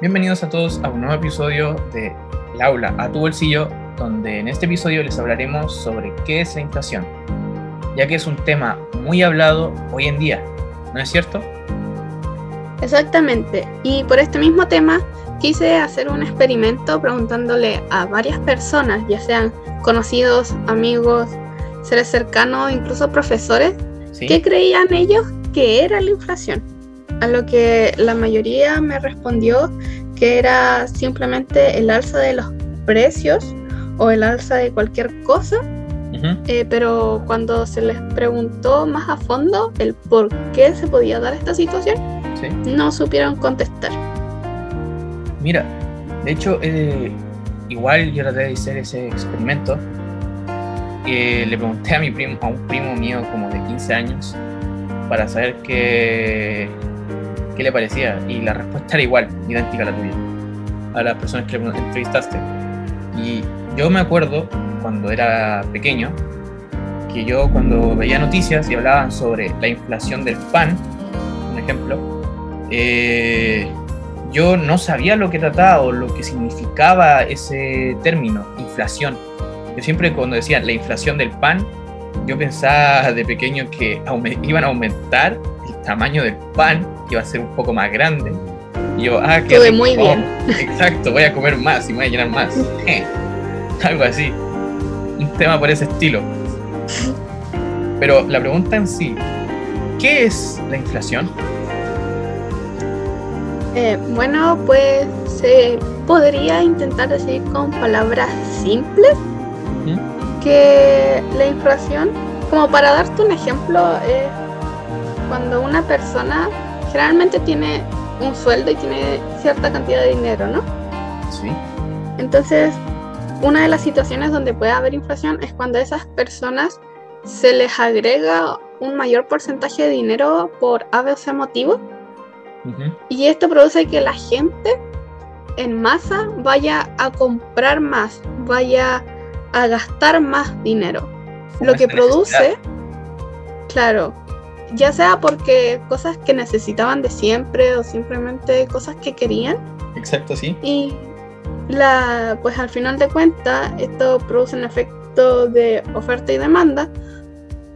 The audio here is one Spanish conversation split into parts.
Bienvenidos a todos a un nuevo episodio de El aula a tu bolsillo, donde en este episodio les hablaremos sobre qué es la inflación, ya que es un tema muy hablado hoy en día, ¿no es cierto? Exactamente, y por este mismo tema quise hacer un experimento preguntándole a varias personas, ya sean conocidos, amigos, seres cercanos, incluso profesores, qué creían ellos que era la inflación. A lo que la mayoría me respondió que era simplemente el alza de los precios o el alza de cualquier cosa. Eh, pero cuando se les preguntó más a fondo el por qué se podía dar esta situación, no supieron contestar. Mira, de hecho, eh, igual yo traté de hacer ese experimento. Eh, le pregunté a mi primo, a un primo mío como de 15 años, para saber qué, qué le parecía. Y la respuesta era igual, idéntica a la tuya, a las personas que entrevistaste. Y yo me acuerdo cuando era pequeño que yo cuando veía noticias y hablaban sobre la inflación del pan, un ejemplo, eh, yo no sabía lo que trataba o lo que significaba ese término, inflación. Yo siempre cuando decían la inflación del pan, yo pensaba de pequeño que iban a aumentar el tamaño del pan, iba a ser un poco más grande. Y yo, ah, que muy bien. Exacto, voy a comer más y me voy a llenar más. algo así. Un tema por ese estilo. Pero la pregunta en sí, ¿qué es la inflación? Eh, bueno, pues se podría intentar decir con palabras simples que la inflación, como para darte un ejemplo, es cuando una persona generalmente tiene un sueldo y tiene cierta cantidad de dinero, ¿no? Sí. Entonces, una de las situaciones donde puede haber inflación es cuando a esas personas se les agrega un mayor porcentaje de dinero por A, B o C motivo. Y esto produce que la gente en masa vaya a comprar más, vaya a gastar más dinero. Lo que produce, claro, ya sea porque cosas que necesitaban de siempre o simplemente cosas que querían. Exacto, sí. Y la, pues al final de cuentas, esto produce un efecto de oferta y demanda,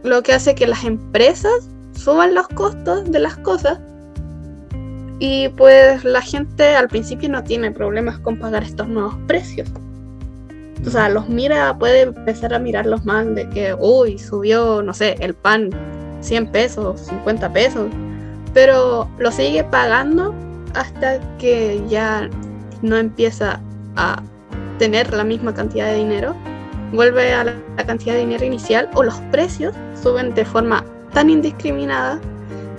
lo que hace que las empresas suban los costos de las cosas y pues la gente al principio no tiene problemas con pagar estos nuevos precios o sea, los mira, puede empezar a mirarlos más de que, uy, subió, no sé, el pan 100 pesos, 50 pesos, pero lo sigue pagando hasta que ya no empieza a tener la misma cantidad de dinero, vuelve a la, cantidad de dinero inicial o los precios suben de forma tan indiscriminada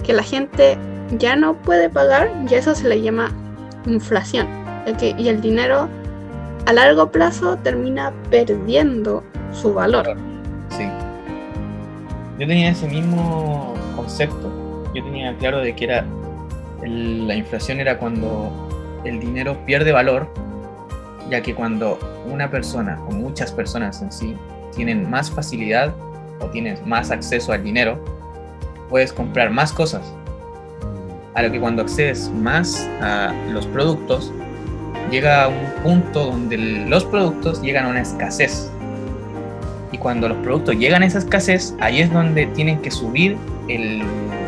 que la gente ya no puede pagar y eso se le llama inflación. y el dinero a largo plazo termina perdiendo su valor. Sí. Yo tenía ese mismo concepto. Yo tenía claro de que era la inflación era cuando el dinero pierde valor, ya que cuando una persona o muchas personas en sí tienen más facilidad o tienes más acceso al dinero, puedes comprar más cosas. A lo que cuando accedes más a los productos, llega a un punto donde los productos llegan a una escasez. Y cuando los productos llegan a esa escasez, ahí es donde tienen que subir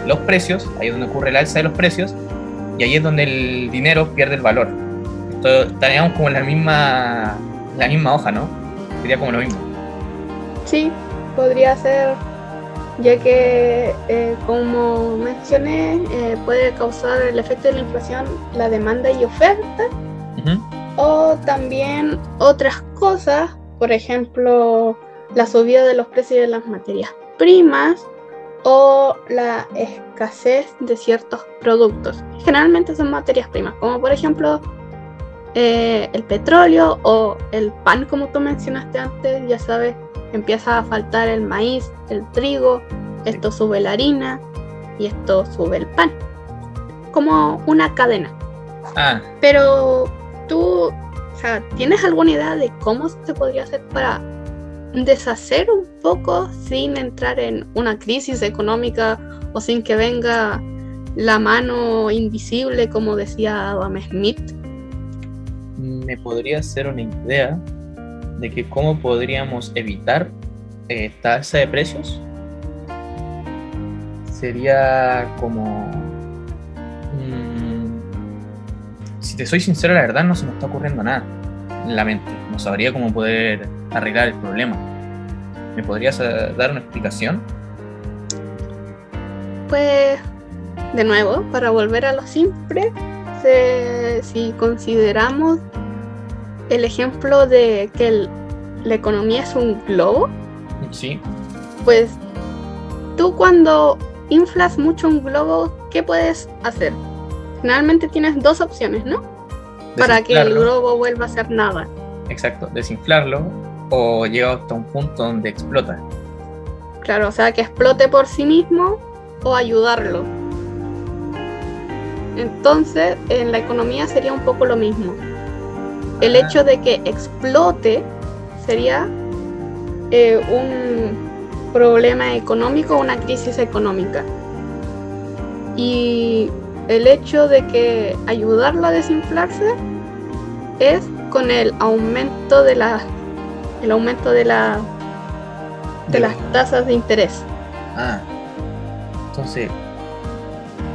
los precios, ahí es donde ocurre el alza de los precios, y ahí es donde el dinero pierde el valor. Esto, estaríamos como en la misma, la misma hoja, ¿no? Sería como lo mismo. Sí, podría ser, ya que, eh, como mencioné, eh, puede causar el efecto de la inflación la demanda y oferta, o también otras cosas, por ejemplo, la subida de los precios de las materias primas o la escasez de ciertos productos. Generalmente son materias primas, como por ejemplo eh, el petróleo o el pan, como tú mencionaste antes, ya sabes, empieza a faltar el maíz, el trigo, esto sube la harina y esto sube el pan. Como una cadena. Ah. Pero ¿Tú o sea, tienes alguna idea de cómo se podría hacer para deshacer un poco sin entrar en una crisis económica o sin que venga la mano invisible, como decía Adam Smith? me podría hacer una idea de que cómo podríamos evitar eh, tasa de precios? Sería como... mm, si te soy sincero, la verdad no se me está ocurriendo nada en la mente. No sabría cómo poder arreglar el problema. ¿Me podrías eh, dar una explicación? Pues, de nuevo, para volver a lo simple, se- si consideramos el ejemplo de que el- la economía es un globo, Sí, pues tú cuando inflas mucho un globo, ¿qué puedes hacer? Generalmente tienes dos opciones, ¿no? Para que el globo vuelva a ser nada. Exacto, desinflarlo o llega hasta un punto donde explota. Claro, o sea, que explote por sí mismo o ayudarlo. Entonces, en la economía sería un poco lo mismo. El Ah. hecho de que explote sería eh, un problema económico, una crisis económica. Y el hecho de que ayudarlo a desinflarse es con el aumento de la el aumento de la de las tasas de interés. Ah, entonces,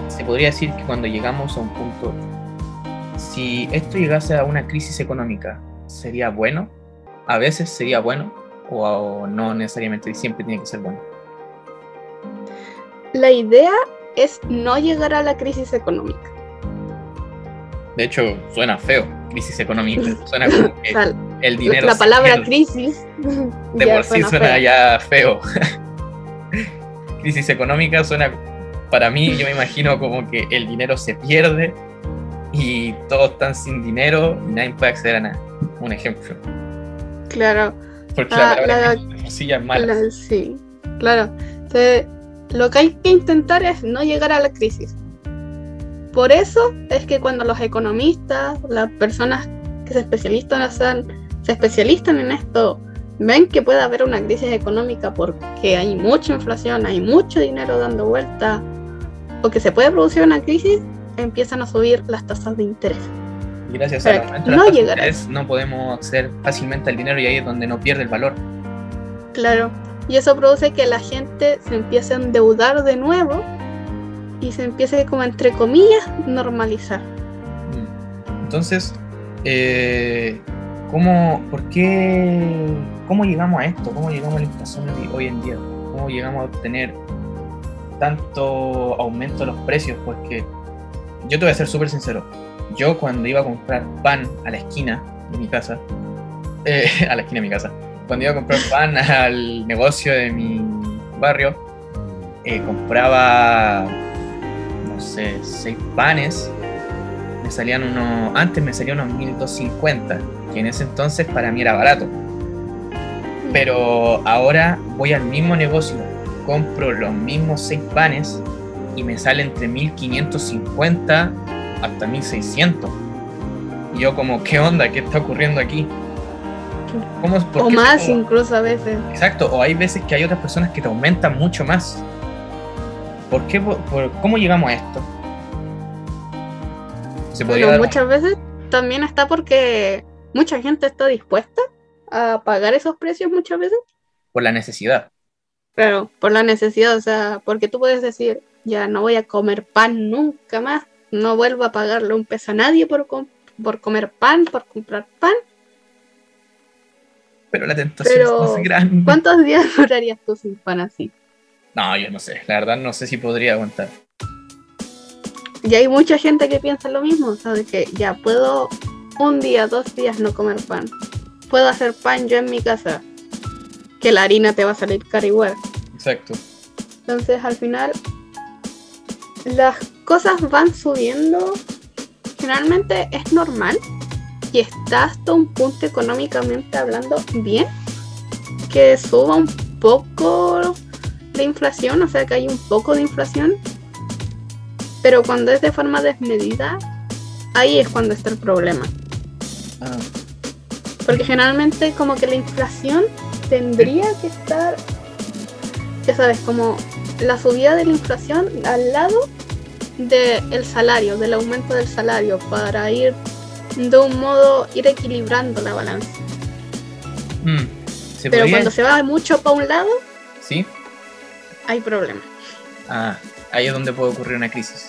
se podría decir que cuando llegamos a un punto, si esto llegase a una crisis económica, ¿sería bueno? A veces sería bueno o, o no necesariamente siempre tiene que ser bueno. La idea es no llegar a la crisis económica. De hecho, suena feo, crisis económica. Suena como que el dinero la palabra crisis de por sí suena feo. ya feo. Crisis económica suena, para mí, yo me imagino como que el dinero se pierde y todos están sin dinero y nadie puede acceder a nada. Un ejemplo. Claro, Porque Ah, la palabra la- es mala. la- sí, claro. Entonces, lo que hay que intentar es no llegar a la crisis. Por eso es que cuando los economistas, las personas que se especializan, se especializan en esto, ven que puede haber una crisis económica porque hay mucha inflación, hay mucho dinero dando vuelta, o que se puede producir una crisis, empiezan a subir las tasas de interés. Gracias para al que no de interés no podemos acceder fácilmente al dinero y ahí es donde no pierde el valor. Claro. Y eso produce que la gente se empiece a endeudar de nuevo y se empiece como entre comillas normalizar. Mm. Entonces, eh, ¿cómo, por qué, ¿cómo llegamos a esto? ¿Cómo llegamos a la inflación hoy- en día? ¿Cómo llegamos a obtener tanto aumento de los precios? Porque yo te voy a ser súper sincero. Yo cuando iba a comprar pan a la esquina de mi casa, eh, a la esquina de mi casa, cuando iba a comprar pan al negocio de mi barrio, eh, compraba, no sé, seis panes me salían unos, antes me salían unos 1250, que en ese entonces para mí era barato. Pero ahora voy al mismo negocio, compro los mismos 6 panes y me sale entre 1550 hasta 1600. Y yo como, ¿qué onda? ¿Qué está ocurriendo aquí? ¿Cómo, por O más como- incluso a veces. Exacto, o hay veces que hay otras personas que te aumentan mucho más. ¿Por qué? Por, por- ¿Cómo llegamos a esto? Se podría Bueno, muchas veces también está porque mucha gente está dispuesta a pagar esos precios muchas veces. por la necesidad. Claro, por la necesidad, o sea, porque tú puedes decir, ya no voy a comer pan nunca más, no vuelvo a pagarle un peso a nadie por, com- por comer pan, por comprar pan. Pero la tentación Pero, es más grande. ¿Cuántos días durarías tú sin pan así? No, yo no sé. La verdad no sé si podría aguantar. Y hay mucha gente que piensa lo mismo, o sea, de que ya puedo un día, dos días no comer pan. Puedo hacer pan yo en mi casa, que la harina te va a salir cara igual. Exacto. Entonces al final las cosas van subiendo. Generalmente es normal y está hasta un punto económicamente hablando bien que suba un poco la inflación, o sea que hay un poco de inflación. Pero cuando es de forma desmedida, ahí es cuando está el problema. Ah, Porque generalmente como que la inflación tendría que estar, ya sabes, como la subida de la inflación al lado del salario, del aumento del salario, para ir de un modo ir equilibrando la balanza. Mm, ¿se Pero podría- cuando se va mucho para un lado, Sí. hay problemas. Ah, ahí es donde puede ocurrir una crisis.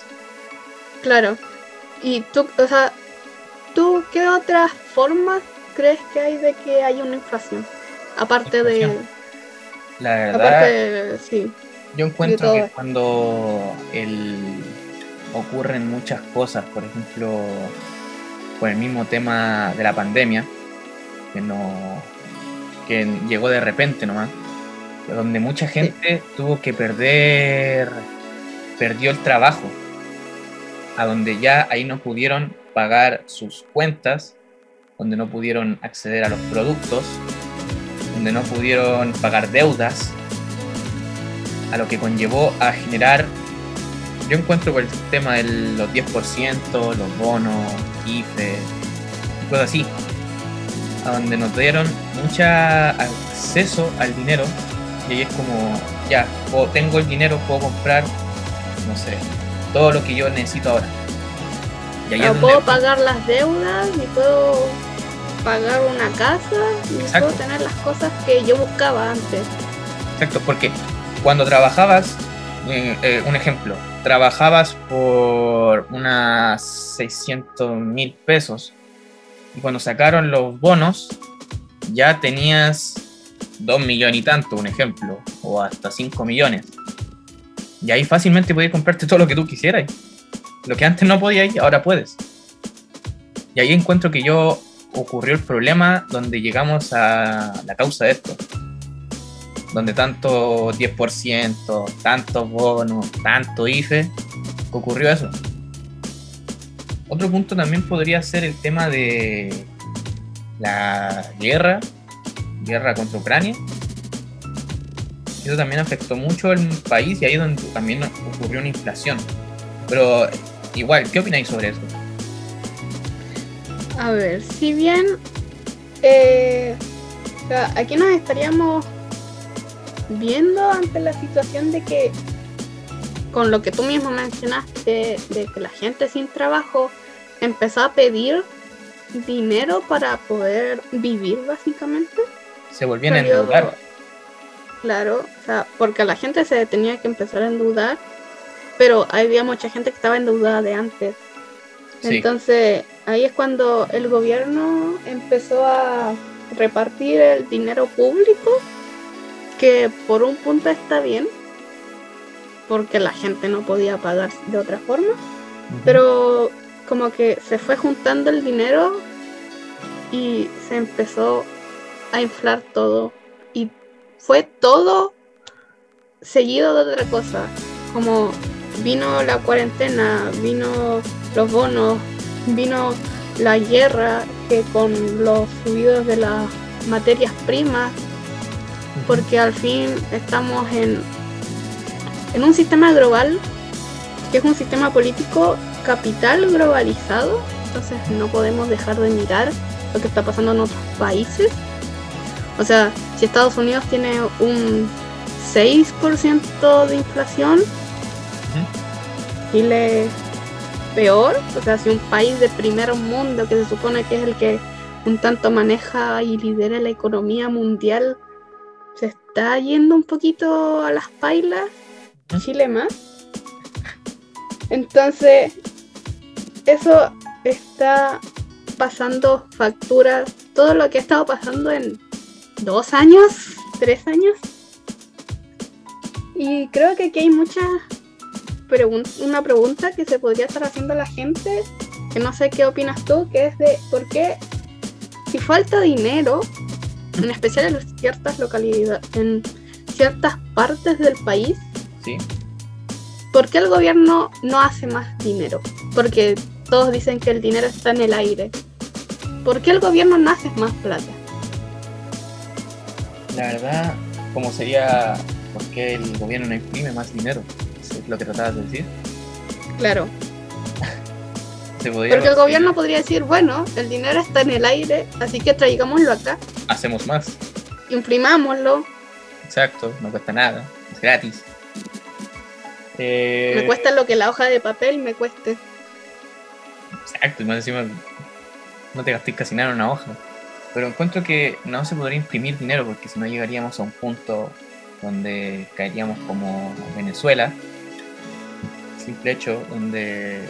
Claro. Y tú, o sea, ¿tú qué otras formas crees que hay de que haya una inflación? Aparte de. La verdad, Aparte de. Sí. yo encuentro que cuando el, ocurren muchas cosas, por ejemplo, con el mismo tema de la pandemia, que no que llegó de repente nomás, donde mucha gente tuvo que perder, perdió el trabajo, a donde ya ahí no pudieron pagar sus cuentas, donde no pudieron acceder a los productos, donde no pudieron pagar deudas, a lo que conllevó a generar, yo encuentro por el tema de los 10%, los bonos, IFE, cosas así, a donde nos dieron mucho acceso al dinero, y ahí es como, ya, puedo- tengo el dinero, puedo comprar, no sé, todo lo que yo necesito ahora. Y donde- puedo pagar las deudas y puedo pagar una casa Exacto. puedo tener las cosas que yo buscaba antes. Exacto, porque cuando trabajabas, eh, eh, un ejemplo, trabajabas por unas 600 mil pesos y cuando sacaron los bonos ya tenías 2 millones y tanto, un ejemplo, o hasta 5 millones. Y ahí fácilmente podías comprarte todo lo que tú quisieras. Lo que antes no podías, ahora puedes. Y ahí encuentro que yo ocurrió el problema donde llegamos a la causa de esto donde tanto 10%, tantos bonos, tanto IFE, ocurrió eso. Otro punto también podría ser el tema de la guerra, guerra contra Ucrania. Eso también afectó mucho al país y ahí es donde también ocurrió una inflación. Pero igual, ¿qué opináis sobre eso? A ver, si bien eh, o sea, aquí nos estaríamos viendo ante la situación de que, con lo que tú mismo mencionaste, de que la gente sin trabajo empezó a pedir dinero para poder vivir básicamente. Se volvían a endeudar. Claro, o sea, porque la gente se tenía que empezar a endeudar, pero había mucha gente que estaba endeudada de antes. Sí. Entonces, ahí es cuando el gobierno empezó a repartir el dinero público, que por un punto está bien, porque la gente no podía pagar de otra forma, pero como que se fue juntando el dinero y se empezó a inflar todo y fue todo seguido de otra cosa como vino la cuarentena vino los bonos vino la guerra que con los subidos de las materias primas porque al fin estamos en, en un sistema global que es un sistema político capital globalizado, entonces no podemos dejar de mirar lo que está pasando en otros países. O sea, si Estados Unidos tiene un 6% de inflación, Chile peor, o sea, si un país de primer mundo que se supone que es el que un tanto maneja y lidera la economía mundial, se está yendo un poquito a las pailas. Chile más. Entonces, eso está pasando facturas, todo lo que ha estado pasando en dos años, tres años. Y creo que aquí hay muchas pregun- una pregunta que se podría estar haciendo la gente, que no sé qué opinas tú, que es de por qué si falta dinero, en especial en ciertas localidades, en ciertas partes del país, Sí. ¿por qué el gobierno no hace más dinero? Porque todos dicen que el dinero está en el aire. ¿Por qué el gobierno no hace más plata? La verdad, como sería por qué el gobierno no imprime más dinero, lo que tratabas de decir. Claro, Se porque el gobierno podría decir, bueno, el dinero está en el aire, así que traigámoslo acá, Hacemos más. imprimámoslo, Exacto, no cuesta nada, es gratis. Eh, me cuesta lo que la hoja de papel me cueste. Exacto, y más encima no te gastes casi nada en una hoja. Pero encuentro que no se podría imprimir dinero porque si no llegaríamos a un punto donde caeríamos como Venezuela. Simple hecho, donde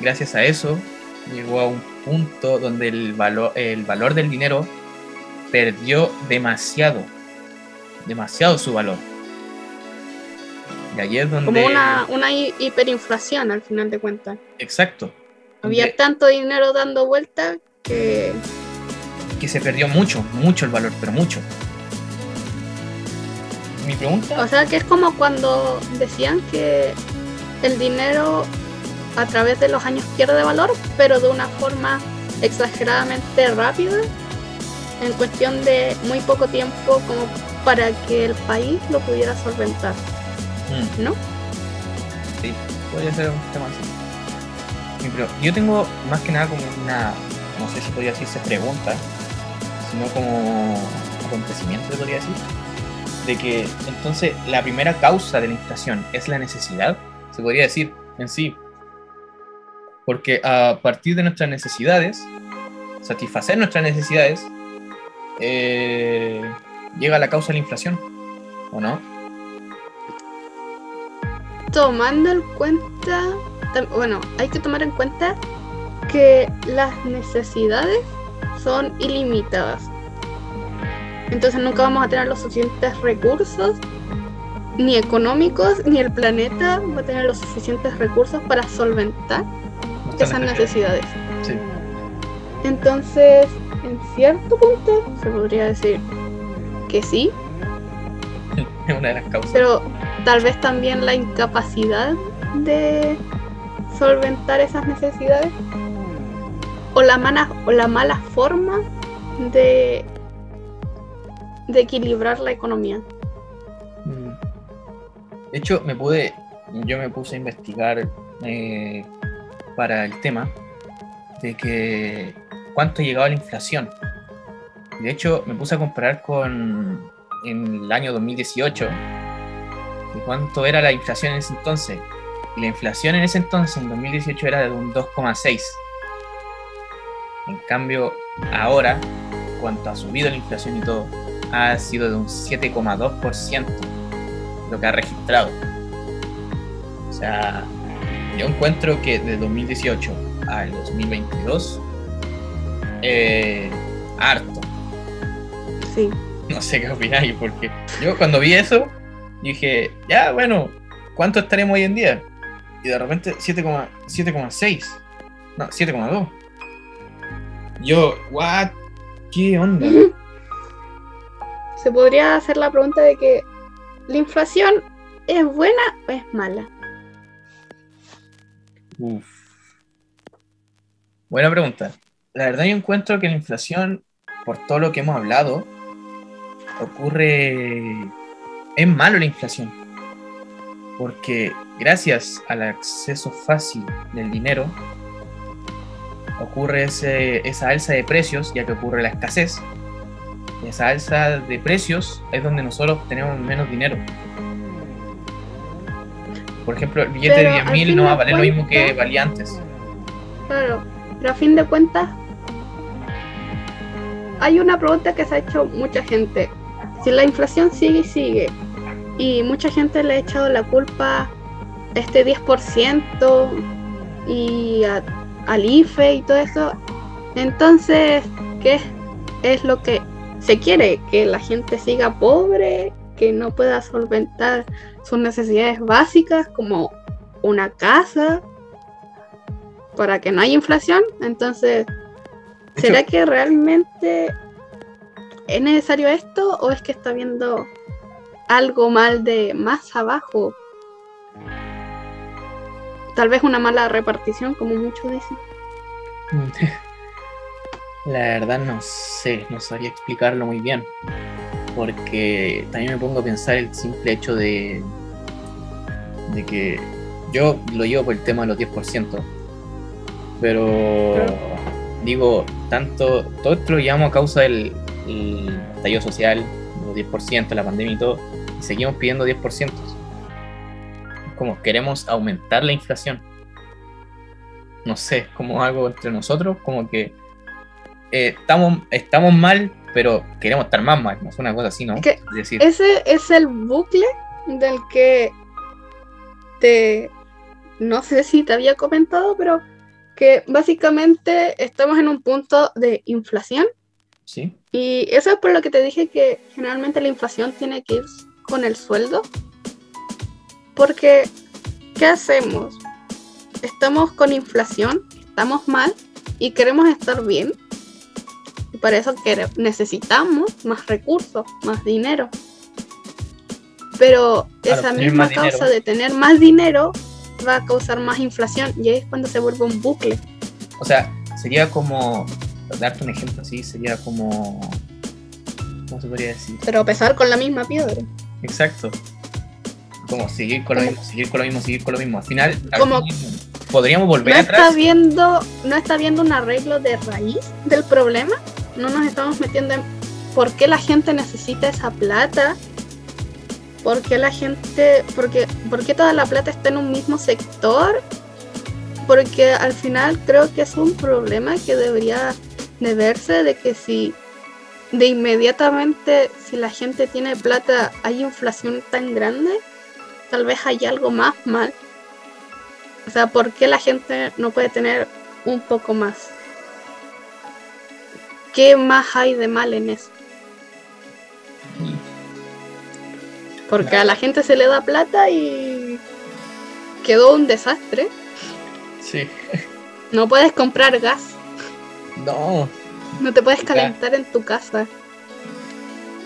gracias a eso llegó a un punto donde el valor, el valor del dinero perdió demasiado, demasiado su valor. Y ahí es donde... Como una, una hiperinflación al final de cuentas. Exacto. Había tanto dinero dando vuelta que... Que se perdió mucho, mucho el valor, pero mucho. Mi pregunta... O sea, que es como cuando decían que el dinero a través de los años pierde valor, pero de una forma exageradamente rápida, en cuestión de muy poco tiempo como para que el país lo pudiera solventar. Mm. ¿No? Sí, podría ser un tema así. Pero yo tengo más que nada como una, no sé si podría decirse pregunta, sino como acontecimiento, se podría decir, de que entonces la primera causa de la inflación es la necesidad, se podría decir en sí, porque a partir de nuestras necesidades, satisfacer nuestras necesidades, eh, llega la causa de la inflación, ¿o no? Tomando en cuenta, bueno, hay que tomar en cuenta que las necesidades son ilimitadas. Entonces nunca vamos a tener los suficientes recursos, ni económicos, ni el planeta va a tener los suficientes recursos para solventar esas necesidades. Entonces, en cierto punto, se podría decir que sí. Es una de las causas. Pero tal vez también la incapacidad de solventar esas necesidades o la mala, o la mala forma de, de equilibrar la economía. De hecho, me pude, yo me puse a investigar eh, para el tema de que cuánto llegaba la inflación. De hecho, me puse a comparar con en el año 2018 de cuánto era la inflación en ese entonces. Y la inflación en ese entonces, en 2018, era de un 2,6. En cambio, ahora, cuanto ha subido la inflación y todo, ha sido de un 7,2% lo que ha registrado. O sea, yo encuentro que de 2018 al 2022, eh, harto. Sí. No sé qué opináis, porque yo cuando vi eso, dije, ya, bueno, ¿cuánto estaremos hoy en día? Y de repente 7,6. No, 7,2. Yo, what? ¿Qué onda? Se podría hacer la pregunta de que la inflación es buena o es mala. Uf. Buena pregunta. La verdad yo encuentro que la inflación, por todo lo que hemos hablado, ocurre... Es malo la inflación. Porque gracias al acceso fácil del dinero, ocurre esa alza de precios, ya que ocurre la escasez. Esa alza de precios es donde nosotros tenemos menos dinero. Por ejemplo, el billete de 10.000 no va a valer lo mismo que valía antes. Claro, pero a fin de cuentas, hay una pregunta que se ha hecho mucha gente. Si la inflación sigue y sigue, y mucha gente le ha echado la culpa a este 10% y al IFE y todo eso, entonces, ¿qué es lo que se quiere? ¿Que la gente siga pobre? ¿Que no pueda solventar sus necesidades básicas como una casa para que no haya inflación. Entonces, ¿será que realmente es necesario esto o es que está viendo algo mal de más abajo? Tal vez una mala repartición, como muchos dicen. La verdad no sé, no sabría explicarlo muy bien. Porque también me pongo a pensar el simple hecho de, de que yo lo llevo por el tema de los 10%, pero digo, tanto, todo esto lo llevamos a causa del estallido social, los 10%, la pandemia y todo, y seguimos pidiendo 10%. Como queremos aumentar la inflación. No sé, como algo entre nosotros, como que eh, estamos, estamos mal, pero queremos estar más mal, no es una cosa así, ¿no? Es que ese es el bucle del que te, no sé si te había comentado, pero que básicamente estamos en un punto de inflación. Sí. Y eso es por lo que te dije que generalmente la inflación tiene que ir con el sueldo. Porque, ¿qué hacemos? Estamos con inflación, estamos mal y queremos estar bien. Y para eso necesitamos más recursos, más dinero. Pero esa misma causa de tener más dinero va a causar más inflación y ahí es cuando se vuelve un bucle. O sea, sería como, darte un ejemplo así, sería como, ¿cómo se podría decir? Pero pesar con la misma piedra. Exacto. Como seguir con lo mismo, seguir con lo mismo, seguir con lo mismo. Al final, como, podríamos volver no atrás. Está viendo, no está viendo un arreglo de raíz del problema. No nos estamos metiendo en por qué la gente necesita esa plata ¿Por qué la gente, porque, por qué toda la plata está en un mismo sector? Porque al final creo que es un problema que debería de verse de que si de inmediatamente si la gente tiene plata hay inflación tan grande, tal vez hay algo más mal. O sea, ¿por qué la gente no puede tener un poco más? ¿Qué más hay de mal en eso? Porque a la gente se le da plata y quedó un desastre. Sí. No puedes comprar gas. No. No te puedes calentar en tu casa.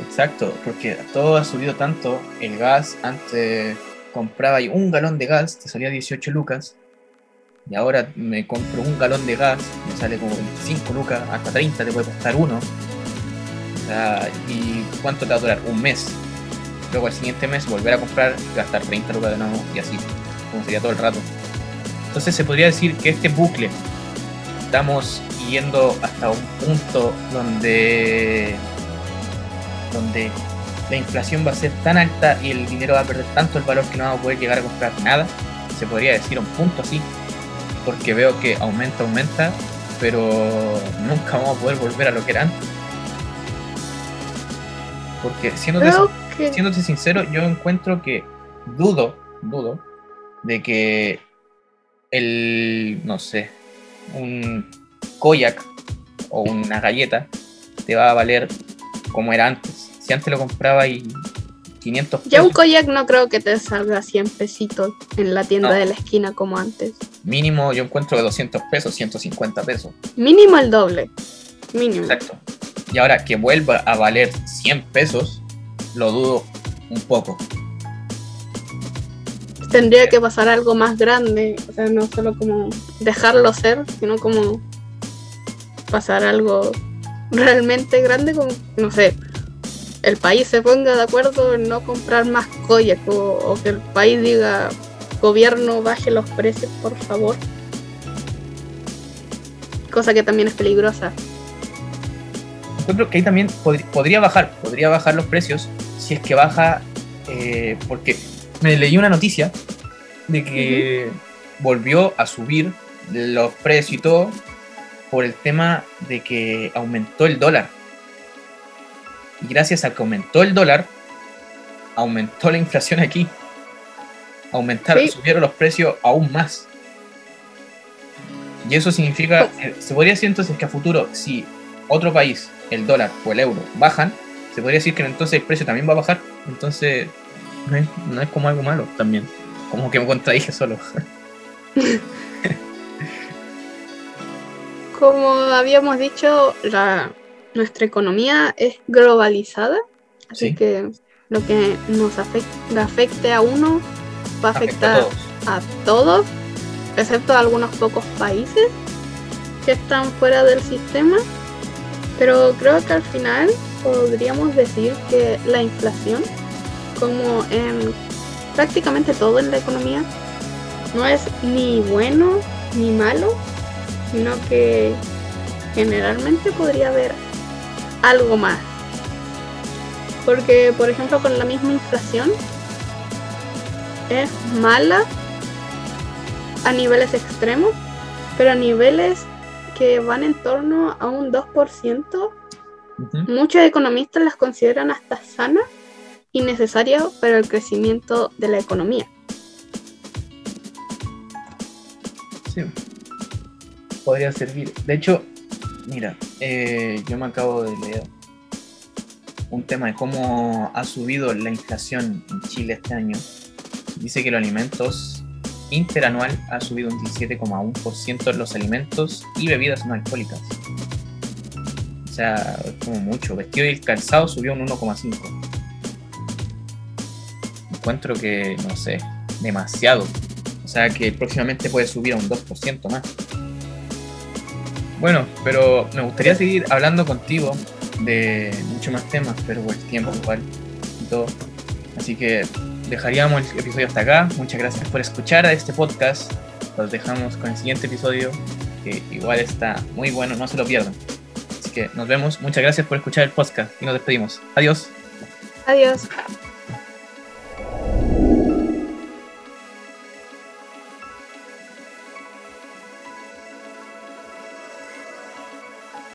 Exacto, porque todo ha subido tanto. El gas, antes compraba un galón de gas, te salía 18 lucas. Y ahora me compro un galón de gas, me sale como 25 lucas, hasta 30 te puede costar uno. ¿Y cuánto te va a durar? Un mes luego el siguiente mes volver a comprar, gastar 30 lucas de nuevo y así, como sería todo el rato. Entonces se podría decir que este bucle estamos yendo hasta un punto donde donde la inflación va a ser tan alta y el dinero va a perder tanto el valor que no vamos a poder llegar a comprar nada. Se podría decir un punto así, porque veo que aumenta, aumenta, pero nunca vamos a poder volver a lo que era antes. Porque siendo siéndote sincero, yo encuentro que dudo, dudo, de que el, no sé, un koyak o una galleta te va a valer como era antes. Si antes lo compraba y 500 pesos. Ya un koyak no creo que te salga 100 pesitos en la tienda de la esquina como antes. Mínimo yo encuentro de 200 pesos, 150 pesos. Mínimo el doble. Mínimo. Exacto. Y ahora que vuelva a valer 100 pesos, lo dudo un poco. Tendría que pasar algo más grande, o sea, no solo como dejarlo ser, sino como pasar algo realmente grande, como, no sé, el país se ponga de acuerdo en no comprar más Koyak o, que el país diga, gobierno, baje los precios, por favor. Cosa que también es peligrosa. Encuentro que ahí también podría bajar, podría bajar los precios, si es que baja, eh, porque me leí una noticia de que volvió a subir los precios y todo por el tema de que aumentó el dólar. Y gracias a que aumentó el dólar, aumentó la inflación aquí. Aumentaron, subieron los precios aún más. Y eso significa, eh, se podría decir entonces que a futuro, si otro país, el dólar o el euro, bajan, se podría decir que entonces el precio también va a bajar. Entonces, no es, como algo malo también. Como que me contradije solo. como habíamos dicho, la, nuestra economía es globalizada. Así que lo que nos afecte a uno va a afectar a todos, excepto a algunos pocos países que están fuera del sistema. Pero creo que al final podríamos decir que la inflación, como en prácticamente todo en la economía, no es ni bueno ni malo, sino que generalmente podría haber algo más. Porque, por ejemplo, con la misma inflación, es mala a niveles extremos, pero a niveles que van en torno a un 2%, muchos economistas las consideran hasta sanas y necesarias para el crecimiento de la economía. Sí, podría servir. De hecho, mira, eh, yo me acabo de leer un tema de cómo ha subido la inflación en Chile este año. Dice que los alimentos interanual ha subido un 17,1% en los alimentos y bebidas no alcohólicas. O sea, como mucho. Vestido y el calzado subió un 1,5%. Encuentro que, no sé, demasiado. O sea que próximamente puede subir a un 2% más. Bueno, pero me gustaría seguir hablando contigo de muchos más temas, pero por el tiempo igual y todo. Así que dejaríamos el episodio hasta acá. Muchas gracias por escuchar a este podcast. Los dejamos con el siguiente episodio, que igual está muy bueno, no se lo pierdan. Así que nos vemos. Muchas gracias por escuchar el podcast y nos despedimos. Adiós. Adiós.